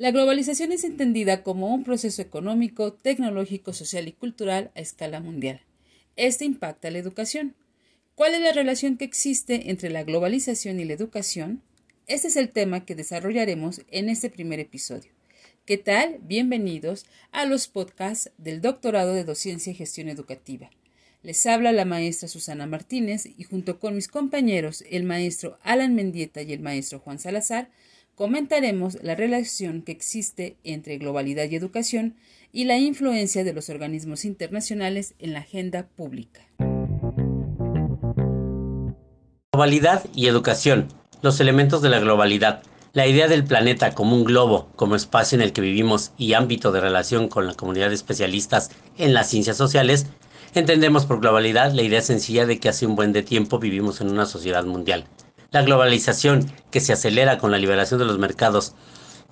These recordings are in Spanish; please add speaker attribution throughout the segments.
Speaker 1: La globalización es entendida como un proceso económico, tecnológico, social y cultural a escala mundial. Este impacta la educación. ¿Cuál es la relación que existe entre la globalización y la educación? Este es el tema que desarrollaremos en este primer episodio. ¿Qué tal? Bienvenidos a los podcasts del Doctorado de Docencia y Gestión Educativa. Les habla la maestra Susana Martínez y junto con mis compañeros, el maestro Alan Mendieta y el maestro Juan Salazar, comentaremos la relación que existe entre globalidad y educación y la influencia de los organismos internacionales en la agenda pública.
Speaker 2: Globalidad y educación, los elementos de la globalidad, la idea del planeta como un globo, como espacio en el que vivimos y ámbito de relación con la comunidad de especialistas en las ciencias sociales, entendemos por globalidad la idea sencilla de que hace un buen de tiempo vivimos en una sociedad mundial la globalización que se acelera con la liberación de los mercados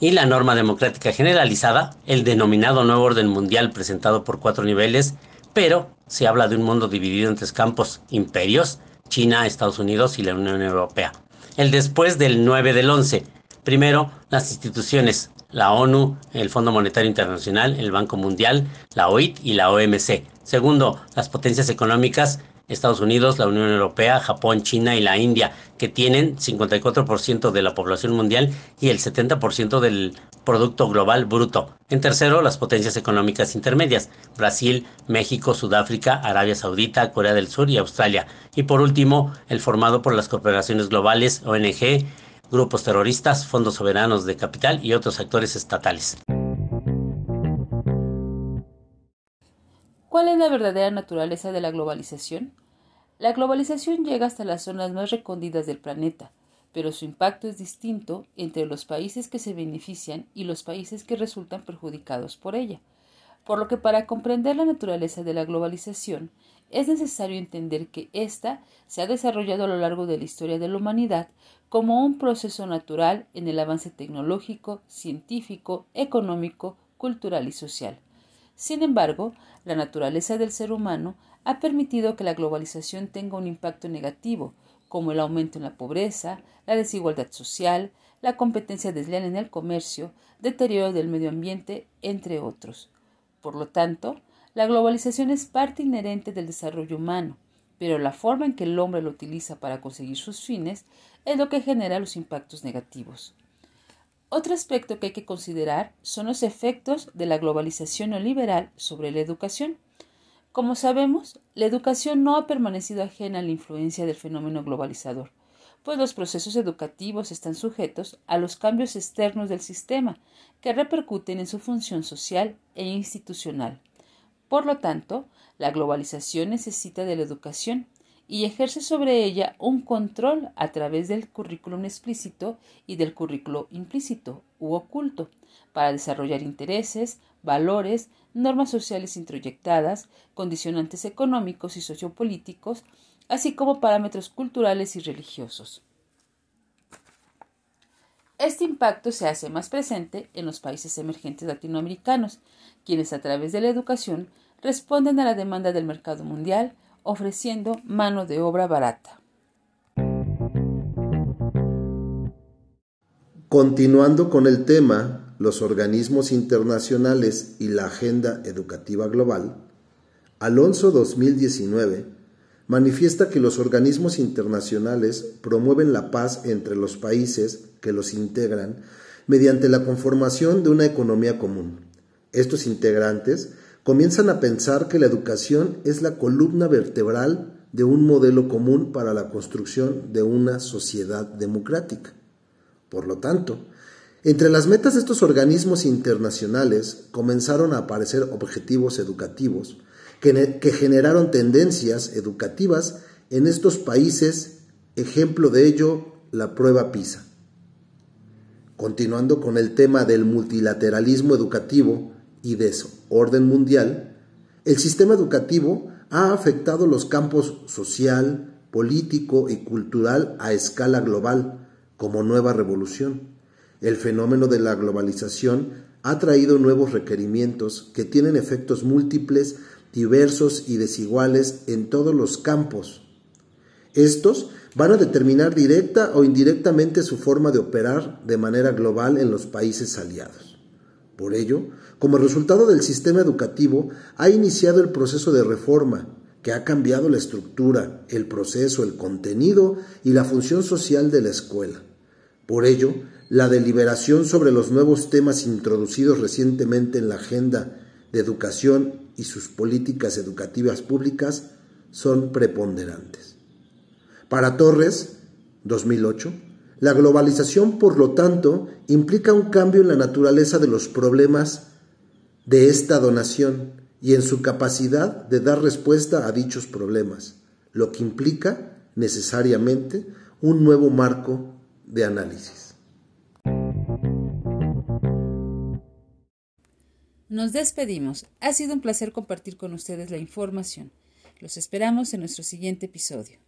Speaker 2: y la norma democrática generalizada, el denominado nuevo orden mundial presentado por cuatro niveles, pero se habla de un mundo dividido en tres campos, imperios, China, Estados Unidos y la Unión Europea. El después del 9 del 11. Primero, las instituciones, la ONU, el Fondo Monetario Internacional, el Banco Mundial, la OIT y la OMC. Segundo, las potencias económicas, Estados Unidos, la Unión Europea, Japón, China y la India, que tienen 54% de la población mundial y el 70% del Producto Global Bruto. En tercero, las potencias económicas intermedias, Brasil, México, Sudáfrica, Arabia Saudita, Corea del Sur y Australia. Y por último, el formado por las corporaciones globales, ONG, grupos terroristas, fondos soberanos de capital y otros actores estatales.
Speaker 1: ¿Cuál es la verdadera naturaleza de la globalización? La globalización llega hasta las zonas más recónditas del planeta, pero su impacto es distinto entre los países que se benefician y los países que resultan perjudicados por ella. Por lo que para comprender la naturaleza de la globalización es necesario entender que ésta se ha desarrollado a lo largo de la historia de la humanidad como un proceso natural en el avance tecnológico, científico, económico, cultural y social. Sin embargo, la naturaleza del ser humano ha permitido que la globalización tenga un impacto negativo, como el aumento en la pobreza, la desigualdad social, la competencia desleal en el comercio, deterioro del medio ambiente, entre otros. Por lo tanto, la globalización es parte inherente del desarrollo humano, pero la forma en que el hombre lo utiliza para conseguir sus fines es lo que genera los impactos negativos. Otro aspecto que hay que considerar son los efectos de la globalización neoliberal sobre la educación. Como sabemos, la educación no ha permanecido ajena a la influencia del fenómeno globalizador, pues los procesos educativos están sujetos a los cambios externos del sistema, que repercuten en su función social e institucional. Por lo tanto, la globalización necesita de la educación y ejerce sobre ella un control a través del currículum explícito y del currículo implícito u oculto, para desarrollar intereses, valores, normas sociales introyectadas, condicionantes económicos y sociopolíticos, así como parámetros culturales y religiosos. Este impacto se hace más presente en los países emergentes latinoamericanos, quienes a través de la educación responden a la demanda del mercado mundial, ofreciendo mano de obra barata.
Speaker 3: Continuando con el tema, los organismos internacionales y la agenda educativa global, Alonso 2019 manifiesta que los organismos internacionales promueven la paz entre los países que los integran mediante la conformación de una economía común. Estos integrantes comienzan a pensar que la educación es la columna vertebral de un modelo común para la construcción de una sociedad democrática. Por lo tanto, entre las metas de estos organismos internacionales comenzaron a aparecer objetivos educativos que, generaron tendencias educativas en estos países, ejemplo de ello la prueba PISA. Continuando con el tema del multilateralismo educativo, y desorden mundial, el sistema educativo ha afectado los campos social, político y cultural a escala global como nueva revolución. El fenómeno de la globalización ha traído nuevos requerimientos que tienen efectos múltiples, diversos y desiguales en todos los campos. Estos van a determinar directa o indirectamente su forma de operar de manera global en los países aliados. Por ello, como resultado del sistema educativo, ha iniciado el proceso de reforma que ha cambiado la estructura, el proceso, el contenido y la función social de la escuela. Por ello, la deliberación sobre los nuevos temas introducidos recientemente en la agenda de educación y sus políticas educativas públicas son preponderantes. Para Torres, 2008, la globalización, por lo tanto, implica un cambio en la naturaleza de los problemas de esta donación y en su capacidad de dar respuesta a dichos problemas, lo que implica necesariamente un nuevo marco de análisis.
Speaker 1: Nos despedimos. Ha sido un placer compartir con ustedes la información. Los esperamos en nuestro siguiente episodio.